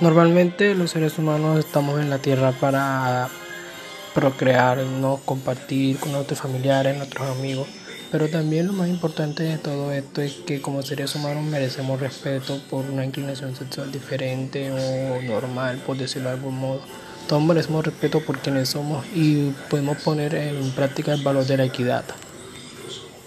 Normalmente los seres humanos estamos en la tierra para procrear, no compartir con nuestros familiares, nuestros amigos. Pero también lo más importante de todo esto es que como seres humanos merecemos respeto por una inclinación sexual diferente o normal, por decirlo de algún modo. Todos merecemos respeto por quienes somos y podemos poner en práctica el valor de la equidad.